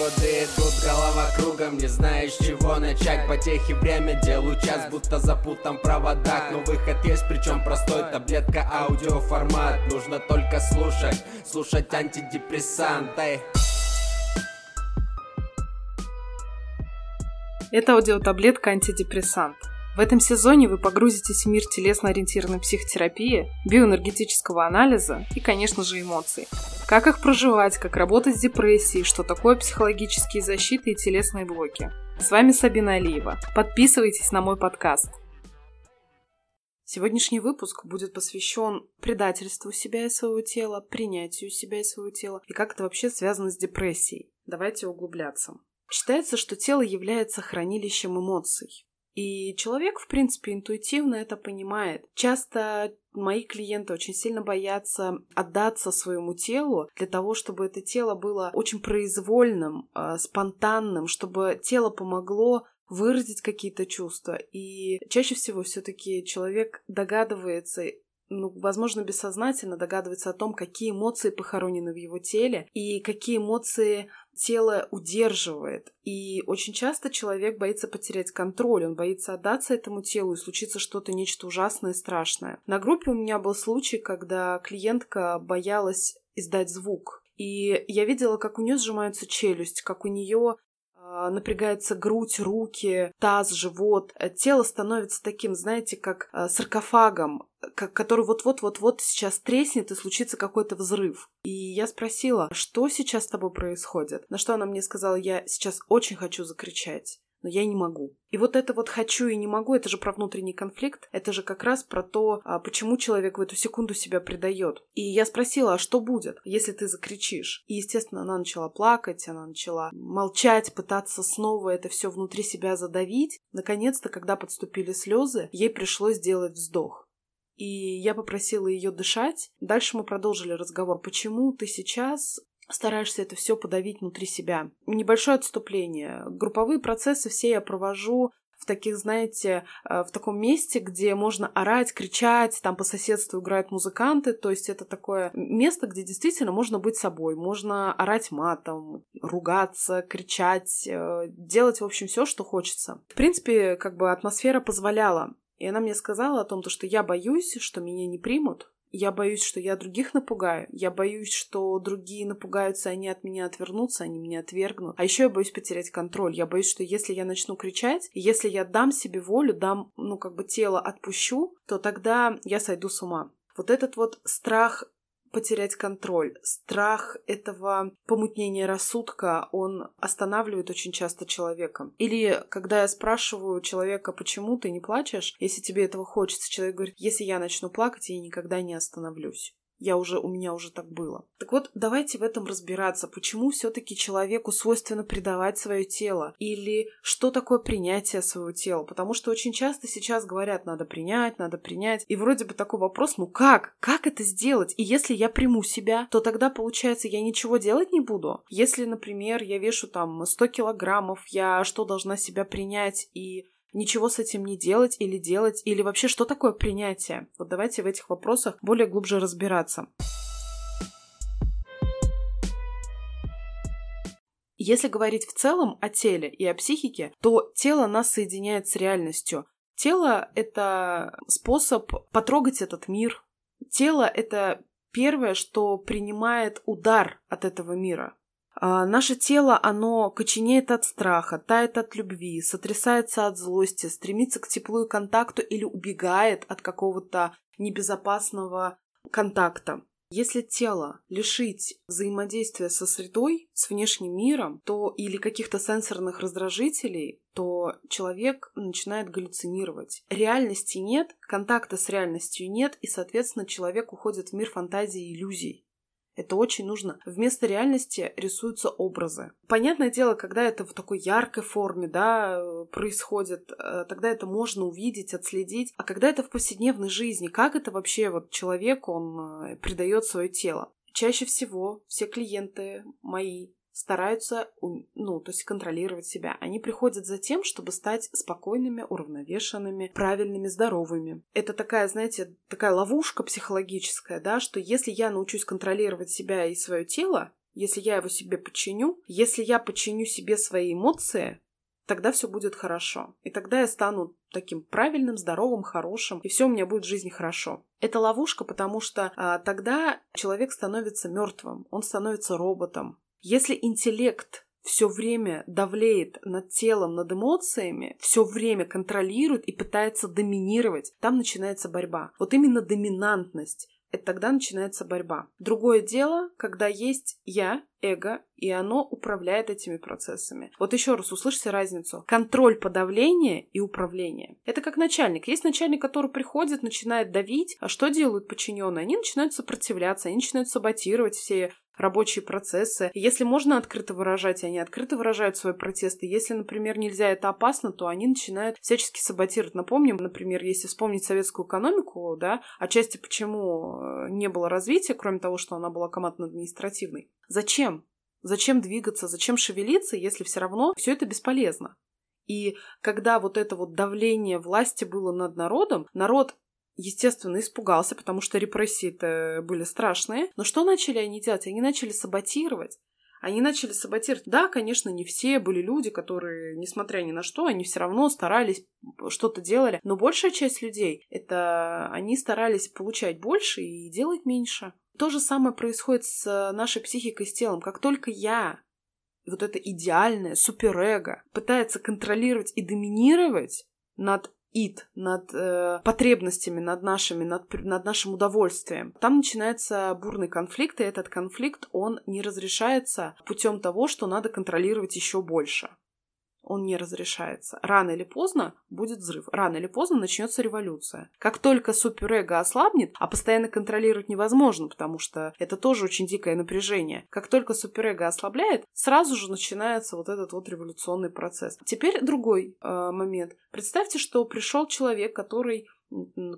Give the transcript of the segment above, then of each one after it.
годы идут, голова кругом Не знаешь, чего начать. Потехи время, делаю час Будто запутан в проводах. Но выход есть, причем простой Таблетка, аудиоформат. Нужно только слушать Слушать антидепрессанты Это аудиотаблетка антидепрессант. В этом сезоне вы погрузитесь в мир телесно-ориентированной психотерапии, биоэнергетического анализа и, конечно же, эмоций. Как их проживать, как работать с депрессией, что такое психологические защиты и телесные блоки. С вами Сабина Алиева. Подписывайтесь на мой подкаст. Сегодняшний выпуск будет посвящен предательству себя и своего тела, принятию себя и своего тела и как это вообще связано с депрессией. Давайте углубляться. Считается, что тело является хранилищем эмоций. И человек, в принципе, интуитивно это понимает. Часто мои клиенты очень сильно боятся отдаться своему телу для того, чтобы это тело было очень произвольным, э, спонтанным, чтобы тело помогло выразить какие-то чувства. И чаще всего все-таки человек догадывается ну, возможно, бессознательно догадывается о том, какие эмоции похоронены в его теле и какие эмоции тело удерживает. И очень часто человек боится потерять контроль, он боится отдаться этому телу и случится что-то нечто ужасное и страшное. На группе у меня был случай, когда клиентка боялась издать звук. И я видела, как у нее сжимается челюсть, как у нее а, напрягается грудь, руки, таз, живот. Тело становится таким, знаете, как а, саркофагом, который вот-вот-вот-вот сейчас треснет и случится какой-то взрыв. И я спросила, что сейчас с тобой происходит? На что она мне сказала, я сейчас очень хочу закричать но я не могу. И вот это вот хочу и не могу, это же про внутренний конфликт, это же как раз про то, а почему человек в эту секунду себя предает. И я спросила, а что будет, если ты закричишь? И, естественно, она начала плакать, она начала молчать, пытаться снова это все внутри себя задавить. Наконец-то, когда подступили слезы, ей пришлось сделать вздох и я попросила ее дышать. Дальше мы продолжили разговор. Почему ты сейчас стараешься это все подавить внутри себя. Небольшое отступление. Групповые процессы все я провожу в таких, знаете, э, в таком месте, где можно орать, кричать, там по соседству играют музыканты, то есть это такое место, где действительно можно быть собой, можно орать матом, ругаться, кричать, э, делать, в общем, все, что хочется. В принципе, как бы атмосфера позволяла. И она мне сказала о том, что я боюсь, что меня не примут, я боюсь, что я других напугаю. Я боюсь, что другие напугаются, они от меня отвернутся, они меня отвергнут. А еще я боюсь потерять контроль. Я боюсь, что если я начну кричать, если я дам себе волю, дам, ну, как бы тело отпущу, то тогда я сойду с ума. Вот этот вот страх потерять контроль. Страх этого помутнения рассудка, он останавливает очень часто человека. Или когда я спрашиваю человека, почему ты не плачешь, если тебе этого хочется, человек говорит, если я начну плакать, я никогда не остановлюсь. Я уже, у меня уже так было. Так вот, давайте в этом разбираться, почему все-таки человеку свойственно предавать свое тело, или что такое принятие своего тела, потому что очень часто сейчас говорят, надо принять, надо принять, и вроде бы такой вопрос, ну как? Как это сделать? И если я приму себя, то тогда, получается, я ничего делать не буду? Если, например, я вешу там 100 килограммов, я что, должна себя принять и ничего с этим не делать или делать, или вообще что такое принятие? Вот давайте в этих вопросах более глубже разбираться. Если говорить в целом о теле и о психике, то тело нас соединяет с реальностью. Тело — это способ потрогать этот мир. Тело — это первое, что принимает удар от этого мира. А, наше тело, оно коченеет от страха, тает от любви, сотрясается от злости, стремится к теплу и контакту или убегает от какого-то небезопасного контакта. Если тело лишить взаимодействия со средой, с внешним миром, то или каких-то сенсорных раздражителей, то человек начинает галлюцинировать. Реальности нет, контакта с реальностью нет, и, соответственно, человек уходит в мир фантазии и иллюзий. Это очень нужно. Вместо реальности рисуются образы. Понятное дело, когда это в такой яркой форме, да, происходит, э, тогда это можно увидеть, отследить. А когда это в повседневной жизни, как это вообще вот человек, он э, придает свое тело? Чаще всего все клиенты мои стараются, ну, то есть контролировать себя. Они приходят за тем, чтобы стать спокойными, уравновешенными, правильными, здоровыми. Это такая, знаете, такая ловушка психологическая, да, что если я научусь контролировать себя и свое тело, если я его себе подчиню, если я подчиню себе свои эмоции, тогда все будет хорошо. И тогда я стану таким правильным, здоровым, хорошим, и все у меня будет в жизни хорошо. Это ловушка, потому что а, тогда человек становится мертвым, он становится роботом. Если интеллект все время давлеет над телом, над эмоциями, все время контролирует и пытается доминировать, там начинается борьба. Вот именно доминантность это тогда начинается борьба. Другое дело, когда есть я, эго, и оно управляет этими процессами. Вот еще раз услышьте разницу. Контроль подавления и управление. Это как начальник. Есть начальник, который приходит, начинает давить, а что делают подчиненные? Они начинают сопротивляться, они начинают саботировать все рабочие процессы. Если можно открыто выражать, они открыто выражают свои протесты. Если, например, нельзя, это опасно, то они начинают всячески саботировать. Напомним, например, если вспомнить советскую экономику, да, отчасти почему э, не было развития, кроме того, что она была командно-административной. Зачем? Зачем двигаться, зачем шевелиться, если все равно все это бесполезно? И когда вот это вот давление власти было над народом, народ естественно, испугался, потому что репрессии-то были страшные. Но что начали они делать? Они начали саботировать. Они начали саботировать. Да, конечно, не все были люди, которые, несмотря ни на что, они все равно старались, что-то делали. Но большая часть людей, это они старались получать больше и делать меньше. То же самое происходит с нашей психикой, с телом. Как только я вот это идеальное суперэго пытается контролировать и доминировать над ид, над э, потребностями, над нашими, над, над нашим удовольствием. Там начинается бурный конфликт, и этот конфликт, он не разрешается путем того, что надо контролировать еще больше он не разрешается. Рано или поздно будет взрыв. Рано или поздно начнется революция. Как только суперэго ослабнет, а постоянно контролировать невозможно, потому что это тоже очень дикое напряжение. Как только суперэго ослабляет, сразу же начинается вот этот вот революционный процесс. Теперь другой э, момент. Представьте, что пришел человек, который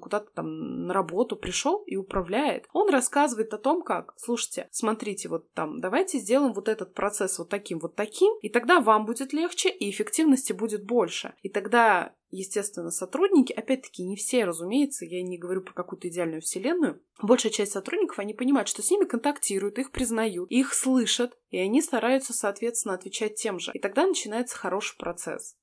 куда-то там на работу пришел и управляет. Он рассказывает о том, как, слушайте, смотрите, вот там, давайте сделаем вот этот процесс вот таким, вот таким, и тогда вам будет легче, и эффективности будет больше. И тогда естественно, сотрудники, опять-таки, не все, разумеется, я не говорю про какую-то идеальную вселенную, большая часть сотрудников, они понимают, что с ними контактируют, их признают, их слышат, и они стараются, соответственно, отвечать тем же. И тогда начинается хороший процесс.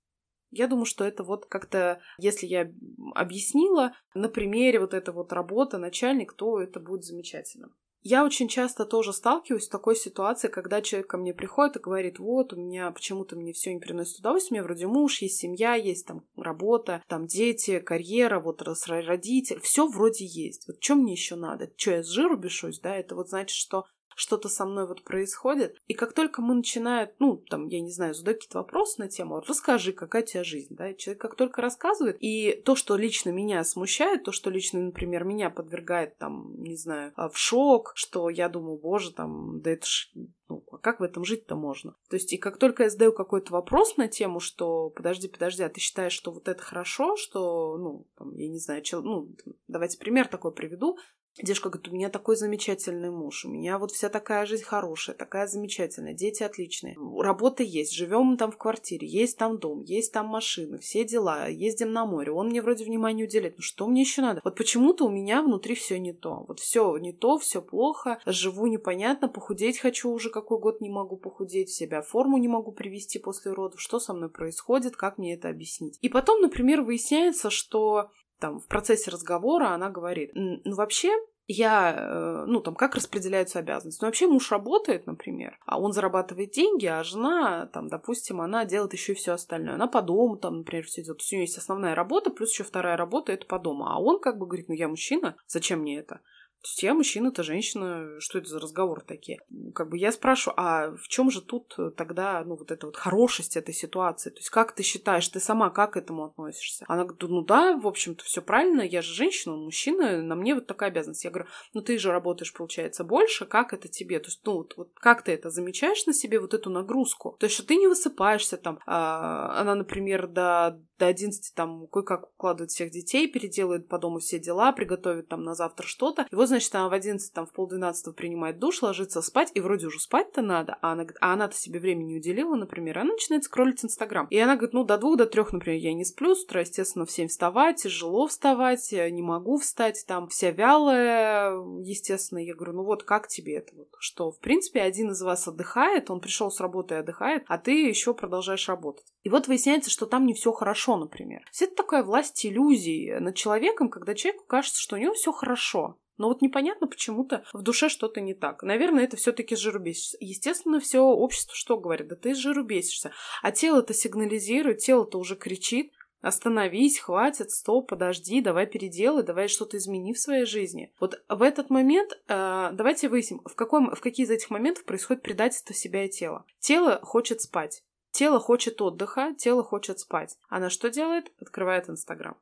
Я думаю, что это вот как-то, если я объяснила на примере вот эта вот работа, начальник, то это будет замечательно. Я очень часто тоже сталкиваюсь с такой ситуацией, когда человек ко мне приходит и говорит, вот, у меня почему-то мне все не приносит удовольствие, у меня вроде муж, есть семья, есть там работа, там дети, карьера, вот родители, все вроде есть. Вот что мне еще надо? Что, я с жиру бешусь, да? Это вот значит, что что-то со мной вот происходит. И как только мы начинаем, ну, там, я не знаю, задать какие-то вопросы на тему, расскажи, какая у тебя жизнь, да, человек как только рассказывает, и то, что лично меня смущает, то, что лично, например, меня подвергает, там, не знаю, а, в шок, что я думаю, боже, там, да это ж ну, а как в этом жить-то можно? То есть, и как только я задаю какой-то вопрос на тему, что подожди, подожди, а ты считаешь, что вот это хорошо, что, ну, там, я не знаю, чел... ну, давайте пример такой приведу, Девушка говорит, у меня такой замечательный муж, у меня вот вся такая жизнь хорошая, такая замечательная, дети отличные. Работа есть, живем там в квартире, есть там дом, есть там машины, все дела, ездим на море, он мне вроде внимания уделяет. Ну что мне еще надо? Вот почему-то у меня внутри все не то. Вот все не то, все плохо, живу непонятно, похудеть хочу уже какой год не могу похудеть, себя форму не могу привести после родов, что со мной происходит, как мне это объяснить. И потом, например, выясняется, что там в процессе разговора она говорит, ну вообще я, э, ну, там, как распределяются обязанности. Ну, вообще муж работает, например, а он зарабатывает деньги, а жена, там, допустим, она делает еще и все остальное. Она по дому, там, например, все делает. То есть у нее есть основная работа, плюс еще вторая работа, это по дому. А он как бы говорит, ну, я мужчина, зачем мне это? То есть я мужчина, ты женщина, что это за разговоры такие? Как бы я спрашиваю, а в чем же тут тогда, ну, вот эта вот хорошесть этой ситуации? То есть как ты считаешь, ты сама как к этому относишься? Она говорит, ну да, в общем-то, все правильно, я же женщина, он мужчина, на мне вот такая обязанность. Я говорю, ну ты же работаешь, получается, больше, как это тебе? То есть, ну, вот, вот как ты это замечаешь на себе, вот эту нагрузку? То есть, что ты не высыпаешься там, а, она, например, до, до 11 там кое-как укладывает всех детей, переделывает по дому все дела, приготовит там на завтра что-то, и вот значит, она в 11, там, в полдвенадцатого принимает душ, ложится спать, и вроде уже спать-то надо, а она, а она-то себе времени не уделила, например, она начинает скроллить Инстаграм. И она говорит, ну, до двух, до трех, например, я не сплю, с утра, естественно, в 7 вставать, тяжело вставать, не могу встать, там, вся вялая, естественно. Я говорю, ну вот, как тебе это вот? Что, в принципе, один из вас отдыхает, он пришел с работы и отдыхает, а ты еще продолжаешь работать. И вот выясняется, что там не все хорошо, например. Все это такая власть иллюзий над человеком, когда человеку кажется, что у него все хорошо. Но вот непонятно почему-то в душе что-то не так. Наверное, это все-таки жиру бесишься. Естественно, все общество что говорит? Да ты жиру бесишься. А тело-то сигнализирует, тело-то уже кричит. Остановись, хватит, стоп, подожди, давай переделай, давай что-то измени в своей жизни. Вот в этот момент э, давайте выясним, в, каком, в какие из этих моментов происходит предательство себя и тела. Тело хочет спать. Тело хочет отдыха, тело хочет спать. Она что делает? Открывает Инстаграм.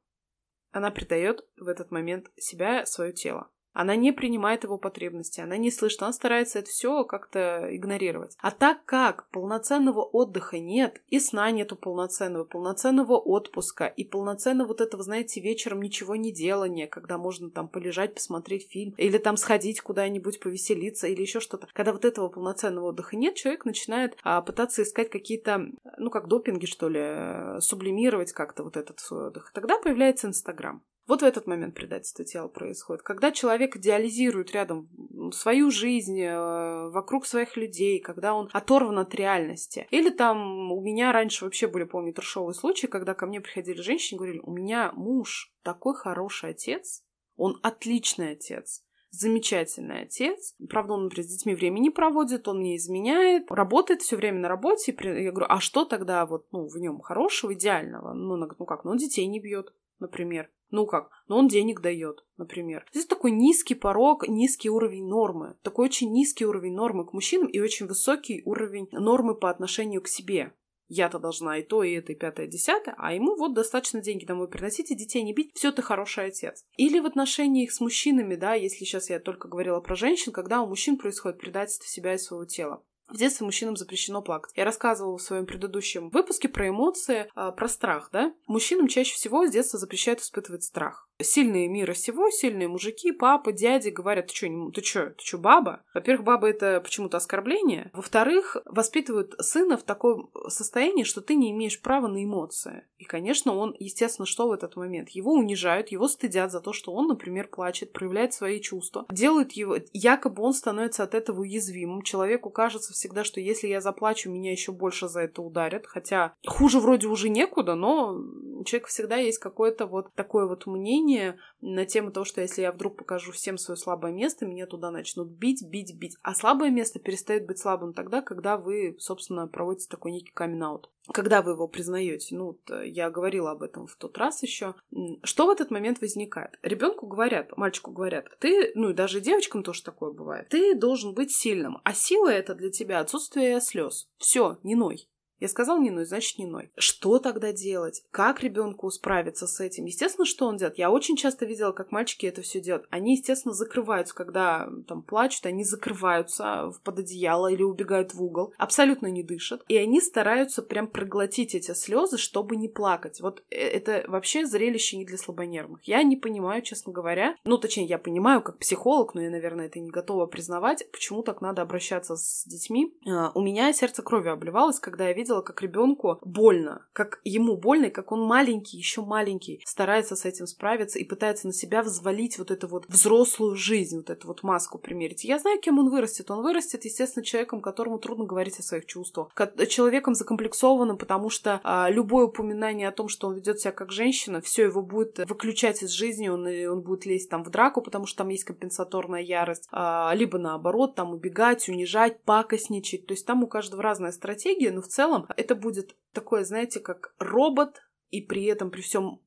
Она предает в этот момент себя, свое тело. Она не принимает его потребности, она не слышит, она старается это все как-то игнорировать. А так как полноценного отдыха нет, и сна нету полноценного, полноценного отпуска, и полноценного вот этого, знаете, вечером ничего не делания, когда можно там полежать, посмотреть фильм, или там сходить куда-нибудь повеселиться, или еще что-то. Когда вот этого полноценного отдыха нет, человек начинает а, пытаться искать какие-то, ну, как допинги, что ли, э, сублимировать как-то вот этот свой отдых. Тогда появляется Инстаграм. Вот в этот момент предательство тела происходит. Когда человек идеализирует рядом свою жизнь, э, вокруг своих людей, когда он оторван от реальности. Или там у меня раньше вообще были, помню, трешовые случаи, когда ко мне приходили женщины и говорили, у меня муж такой хороший отец, он отличный отец, замечательный отец. Правда, он, например, с детьми времени проводит, он мне изменяет, работает все время на работе. Я говорю, а что тогда вот, ну, в нем хорошего, идеального? Ну, ну как, ну, он детей не бьет, например. Ну как? Ну он денег дает, например. Здесь такой низкий порог, низкий уровень нормы. Такой очень низкий уровень нормы к мужчинам и очень высокий уровень нормы по отношению к себе. Я-то должна и то, и это, и пятое, и десятое, а ему вот достаточно деньги домой приносить и детей не бить, все, ты хороший отец. Или в отношениях с мужчинами, да, если сейчас я только говорила про женщин, когда у мужчин происходит предательство себя и своего тела. В детстве мужчинам запрещено плакать. Я рассказывала в своем предыдущем выпуске про эмоции, а, про страх, да? Мужчинам чаще всего с детства запрещают испытывать страх сильные мира сего, сильные мужики, папа, дяди говорят, ты что, ты что, ты что, баба? Во-первых, баба это почему-то оскорбление. Во-вторых, воспитывают сына в таком состоянии, что ты не имеешь права на эмоции. И, конечно, он, естественно, что в этот момент? Его унижают, его стыдят за то, что он, например, плачет, проявляет свои чувства, делают его, якобы он становится от этого уязвимым. Человеку кажется всегда, что если я заплачу, меня еще больше за это ударят. Хотя хуже вроде уже некуда, но у человека всегда есть какое-то вот такое вот мнение, на тему того, что если я вдруг покажу всем свое слабое место, меня туда начнут бить, бить, бить. А слабое место перестает быть слабым тогда, когда вы, собственно, проводите такой некий камин -аут. Когда вы его признаете, ну, э, я говорила об этом в тот раз еще. Что в этот момент возникает? Ребенку говорят, мальчику говорят, ты, ну и даже девочкам тоже такое бывает, ты должен быть сильным, а сила это для тебя отсутствие слез. Все, не ной. Я сказал не ной, значит не ной. Что тогда делать? Как ребенку справиться с этим? Естественно, что он делает? Я очень часто видела, как мальчики это все делают. Они, естественно, закрываются, когда там плачут, они закрываются под одеяло или убегают в угол, абсолютно не дышат. И они стараются прям проглотить эти слезы, чтобы не плакать. Вот э, это вообще зрелище не для слабонервных. Я не понимаю, честно говоря. Ну, точнее, я понимаю как психолог, но я, наверное, это не готова признавать, почему так надо обращаться с детьми. А, у меня сердце кровью обливалось, когда я видела видела, как ребенку больно, как ему больно, и как он маленький, еще маленький, старается с этим справиться и пытается на себя взвалить вот эту вот взрослую жизнь, вот эту вот маску примерить. Я знаю, кем он вырастет. Он вырастет, естественно, человеком, которому трудно говорить о своих чувствах. Человеком закомплексованным, потому что а, любое упоминание о том, что он ведет себя как женщина, все его будет выключать из жизни, он, он будет лезть там в драку, потому что там есть компенсаторная ярость, а, либо наоборот, там убегать, унижать, пакостничать. То есть там у каждого разная стратегия, но в целом целом это будет такое, знаете, как робот, и при этом при всем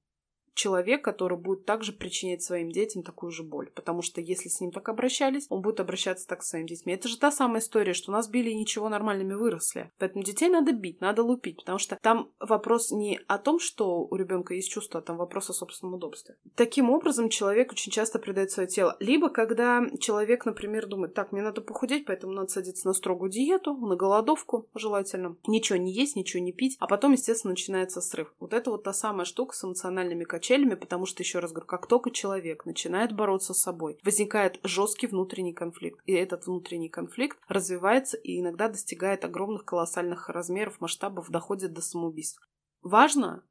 человек, который будет также причинять своим детям такую же боль. Потому что если с ним так обращались, он будет обращаться так с своими детьми. Это же та самая история, что нас били и ничего нормальными выросли. Поэтому детей надо бить, надо лупить, потому что там вопрос не о том, что у ребенка есть чувство, а там вопрос о собственном удобстве. Таким образом, человек очень часто предает свое тело. Либо когда человек, например, думает, так, мне надо похудеть, поэтому надо садиться на строгую диету, на голодовку желательно, ничего не есть, ничего не пить, а потом, естественно, начинается срыв. Вот это вот та самая штука с эмоциональными качествами качелями, потому что, еще раз говорю, как только человек начинает бороться с собой, возникает жесткий внутренний конфликт. И этот внутренний конфликт развивается и иногда достигает огромных колоссальных размеров, масштабов, доходит до самоубийств. Важно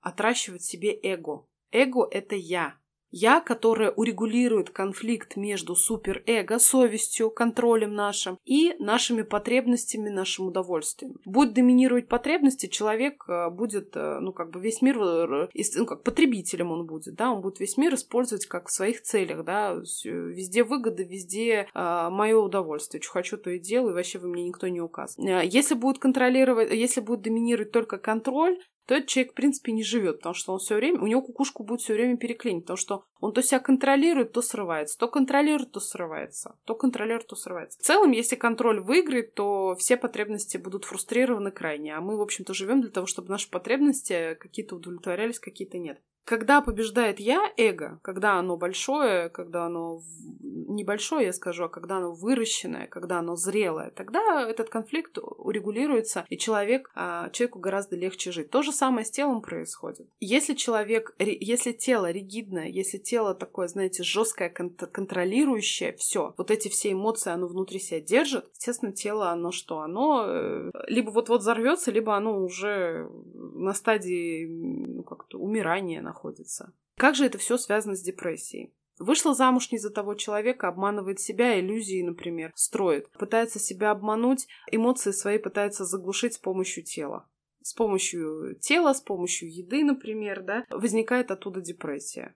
отращивать себе эго. Эго — это я. Я, которая урегулирует конфликт между суперэго, совестью, контролем нашим и нашими потребностями, нашим удовольствием. Будет доминировать потребности, человек э, будет, э, ну, как бы весь мир, э, ну, как потребителем он будет, да, он будет весь мир использовать как в своих целях, да, везде выгода, везде э, мое удовольствие. Что хочу, то и делаю, и вообще вы мне никто не указывает. Если будет контролировать, если будет доминировать только контроль, то этот человек, в принципе, не живет, потому что он все время, у него кукушку будет все время переклинить, потому что он то себя контролирует, то срывается, то контролирует, то срывается, то контролирует, то срывается. В целом, если контроль выиграет, то все потребности будут фрустрированы крайне, а мы, в общем-то, живем для того, чтобы наши потребности какие-то удовлетворялись, какие-то нет. Когда побеждает я, эго, когда оно большое, когда оно небольшое, я скажу, а когда оно выращенное, когда оно зрелое, тогда этот конфликт урегулируется, и человек, а, человеку гораздо легче жить. То же самое с телом происходит. Если человек, если тело ригидное, если тело такое, знаете, жесткое, контролирующее, все, вот эти все эмоции оно внутри себя держит, естественно, тело, оно что? Оно э, либо вот-вот взорвется, либо оно уже на стадии ну, как-то умирания находится. Как же это все связано с депрессией? Вышла замуж не за того человека, обманывает себя, иллюзии, например, строит. Пытается себя обмануть, эмоции свои пытается заглушить с помощью тела. С помощью тела, с помощью еды, например, да, возникает оттуда депрессия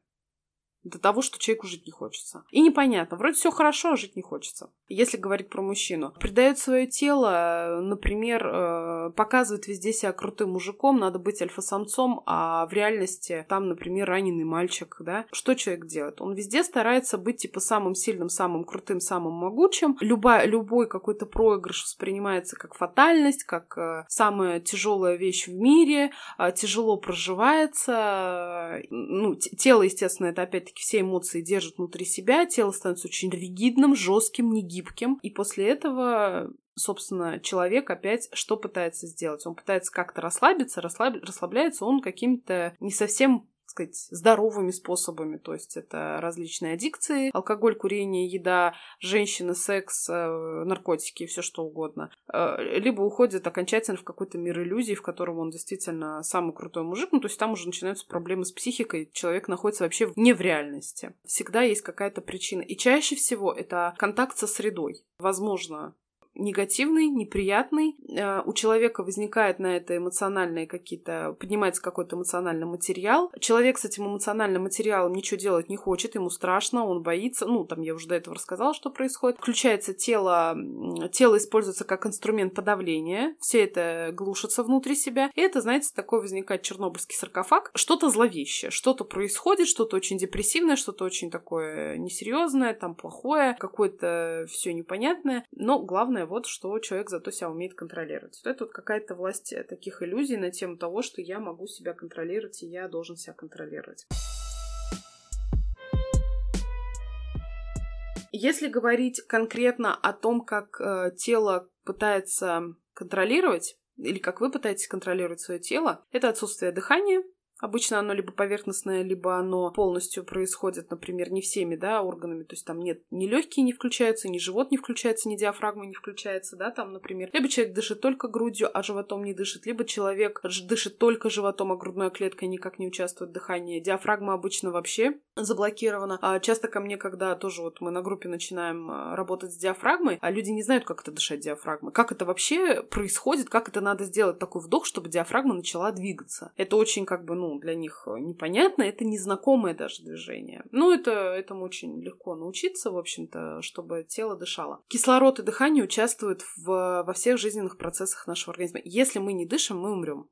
до того, что человеку жить не хочется. И непонятно, вроде все хорошо, а жить не хочется. Если говорить про мужчину. Придает свое тело, например, э, показывает везде себя крутым мужиком, надо быть альфа-самцом, а в реальности там, например, раненый мальчик, да? Что человек делает? Он везде старается быть типа самым сильным, самым крутым, самым могучим. Любая, любой какой-то проигрыш воспринимается как фатальность, как э, самая тяжелая вещь в мире, э, тяжело проживается. Ну, тело, естественно, это опять-таки опять-таки все эмоции держит внутри себя, тело становится очень ригидным, жестким, негибким. И после этого собственно, человек опять что пытается сделать? Он пытается как-то расслабиться, расслаб... расслабляется он каким-то не совсем сказать, здоровыми способами. То есть это различные аддикции, алкоголь, курение, еда, женщины, секс, э, наркотики, все что угодно. Э, либо уходит окончательно в какой-то мир иллюзий, в котором он действительно самый крутой мужик. Ну, то есть там уже начинаются проблемы с психикой. Человек находится вообще не в реальности. Всегда есть какая-то причина. И чаще всего это контакт со средой. Возможно, негативный, неприятный. Э, у человека возникает на это эмоциональные какие-то, поднимается какой-то эмоциональный материал. Человек с этим эмоциональным материалом ничего делать не хочет, ему страшно, он боится. Ну, там я уже до этого рассказала, что происходит. Включается тело, тело используется как инструмент подавления, все это глушится внутри себя. И это, знаете, такой возникает чернобыльский саркофаг. Что-то зловещее, что-то происходит, что-то очень депрессивное, что-то очень такое несерьезное, там плохое, какое-то все непонятное. Но главное вот что человек зато себя умеет контролировать. Вот это вот какая-то власть таких иллюзий на тему того, что я могу себя контролировать, и я должен себя контролировать. Если говорить конкретно о том, как э, тело пытается контролировать, или как вы пытаетесь контролировать свое тело, это отсутствие дыхания, Обычно оно либо поверхностное, либо оно полностью происходит, например, не всеми, да, органами. То есть там нет, ни легкие не включаются, ни живот не включается, ни диафрагма не включается, да, там, например. Либо человек дышит только грудью, а животом не дышит, либо человек дышит только животом, а грудной клеткой никак не участвует в дыхании. Диафрагма обычно вообще заблокирована. А часто ко мне, когда тоже вот мы на группе начинаем а, работать с диафрагмой, а люди не знают, как это дышать диафрагмой. Как это вообще происходит, как это надо сделать такой вдох, чтобы диафрагма начала двигаться. Это очень как бы, ну, ну, для них непонятно, это незнакомое даже движение. Ну, это, этому очень легко научиться, в общем-то, чтобы тело дышало. Кислород и дыхание участвуют в, во всех жизненных процессах нашего организма. Если мы не дышим, мы умрем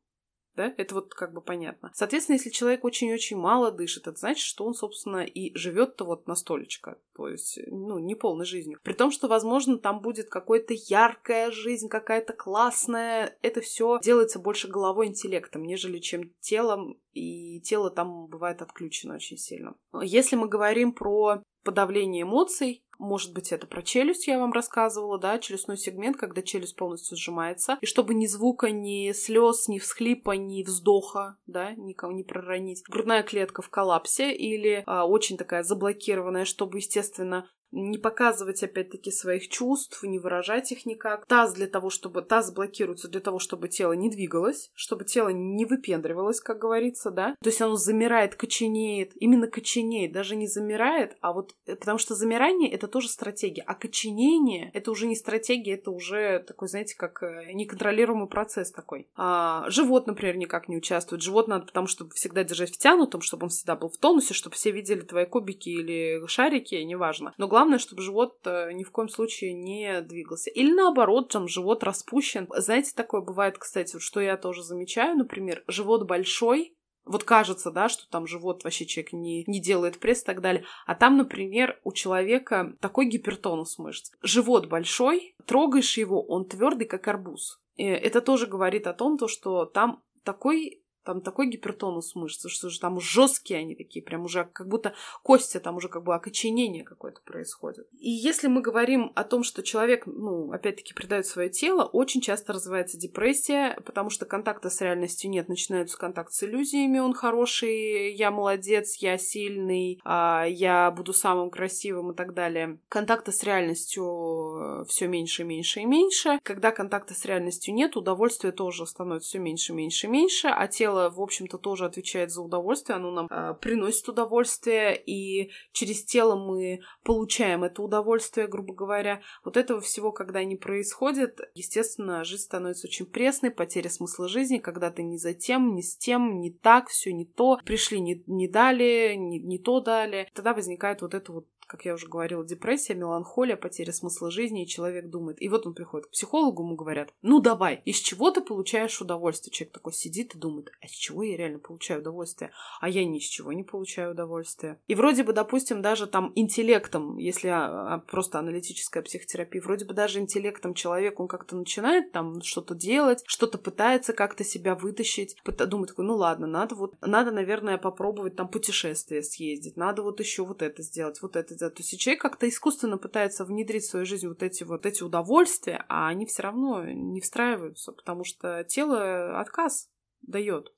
да, это вот как бы понятно. Соответственно, если человек очень-очень мало дышит, это значит, что он, собственно, и живет-то вот на столечко, то есть, ну, не полной жизнью. При том, что, возможно, там будет какая-то яркая жизнь, какая-то классная, это все делается больше головой интеллектом, нежели чем телом, и тело там бывает отключено очень сильно. Если мы говорим про подавление эмоций, Может быть, это про челюсть я вам рассказывала, да, челюстной сегмент, когда челюсть полностью сжимается. И чтобы ни звука, ни слез, ни всхлипа, ни вздоха, да, никого не проронить. Грудная клетка в коллапсе или а, очень такая заблокированная, чтобы, естественно, не показывать, опять-таки, своих чувств, не выражать их никак. Таз для того, чтобы... Таз блокируется для того, чтобы тело не двигалось, чтобы тело не выпендривалось, как говорится, да. То есть оно замирает, коченеет. Именно коченеет, даже не замирает, а вот... Э, потому что замирание — это тоже стратегия, а коченение — это уже не стратегия, это уже такой, знаете, как э, неконтролируемый процесс такой. А, живот, например, никак не участвует. Живот надо потому, чтобы всегда держать втянутым, чтобы он всегда был в тонусе, чтобы все видели твои кубики или шарики, неважно. Но главное главное, чтобы живот э, ни в коем случае не двигался. Или наоборот, там живот распущен. Знаете, такое бывает, кстати, что я тоже замечаю, например, живот большой, вот кажется, да, что там живот вообще человек не, не делает пресс и так далее. А там, например, у человека такой гипертонус мышц. Живот большой, трогаешь его, он твердый, как арбуз. И это тоже говорит о том, то, что там такой там такой гипертонус мышц, что же там жесткие они такие, прям уже как будто кости, там уже как бы окоченение какое-то происходит. И если мы говорим о том, что человек, ну, опять-таки, предает свое тело, очень часто развивается депрессия, потому что контакта с реальностью нет, начинается контакт с иллюзиями, он хороший, я молодец, я сильный, а, я буду самым красивым и так далее. Контакта с реальностью э, все меньше, меньше и меньше. Когда контакта с реальностью нет, удовольствие тоже становится все меньше, меньше и меньше, а тело тело, в общем-то, тоже отвечает за удовольствие, оно нам э, приносит удовольствие, и через тело мы получаем это удовольствие, грубо говоря. Вот этого всего, когда не происходит, естественно, жизнь становится очень пресной, потеря смысла жизни, когда ты не за тем, не с тем, не так, все не то, пришли не, не дали, не, не то дали. Тогда возникает вот это вот как я уже говорила, депрессия, меланхолия, потеря смысла жизни, и человек думает. И вот он приходит к психологу, ему говорят, ну давай, из чего ты получаешь удовольствие? Человек такой сидит и думает, а из чего я реально получаю удовольствие? А я ни из чего не получаю удовольствие. И вроде бы, допустим, даже там интеллектом, если а, а, просто аналитическая психотерапия, вроде бы даже интеллектом человек, он как-то начинает там что-то делать, что-то пытается как-то себя вытащить, думает такой, ну ладно, надо вот, надо, наверное, попробовать там путешествие съездить, надо вот еще вот это сделать, вот это это. То есть человек как-то искусственно пытается внедрить в свою жизнь вот эти вот эти удовольствия, а они все равно не встраиваются, потому что тело отказ дает.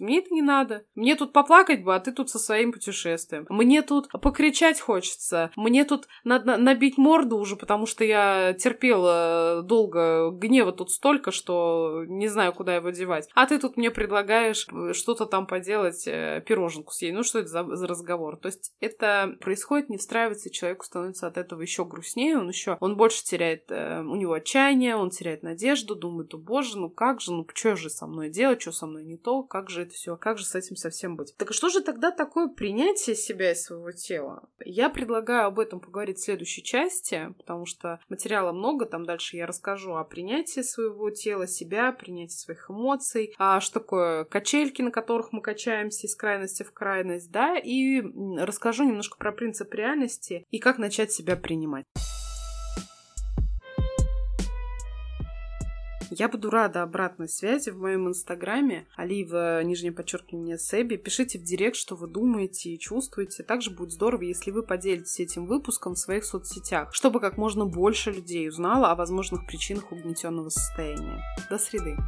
Мне это не надо. Мне тут поплакать бы, а ты тут со своим путешествием. Мне тут покричать хочется. Мне тут надо набить морду уже, потому что я терпела долго гнева тут столько, что не знаю, куда его девать. А ты тут мне предлагаешь что-то там поделать, э, пироженку съесть. Ну что это за, за разговор? То есть это происходит, не встраивается, человеку становится от этого еще грустнее, он еще, он больше теряет, э, у него отчаяние, он теряет надежду, думает, о боже, ну как же, ну что же со мной делать, что со мной не то, как же это все, как же с этим совсем быть? Так что же тогда такое принятие себя и своего тела? Я предлагаю об этом поговорить в следующей части, потому что материала много, там дальше я расскажу о принятии своего тела, себя, принятии своих эмоций, а что такое качельки, на которых мы качаемся из крайности в крайность, да, и расскажу немножко про принцип реальности и как начать себя принимать. Я буду рада обратной связи в моем инстаграме Алива, нижнее подчеркивание, Сэби. Пишите в директ, что вы думаете и чувствуете. Также будет здорово, если вы поделитесь этим выпуском в своих соцсетях, чтобы как можно больше людей узнало о возможных причинах угнетенного состояния. До среды!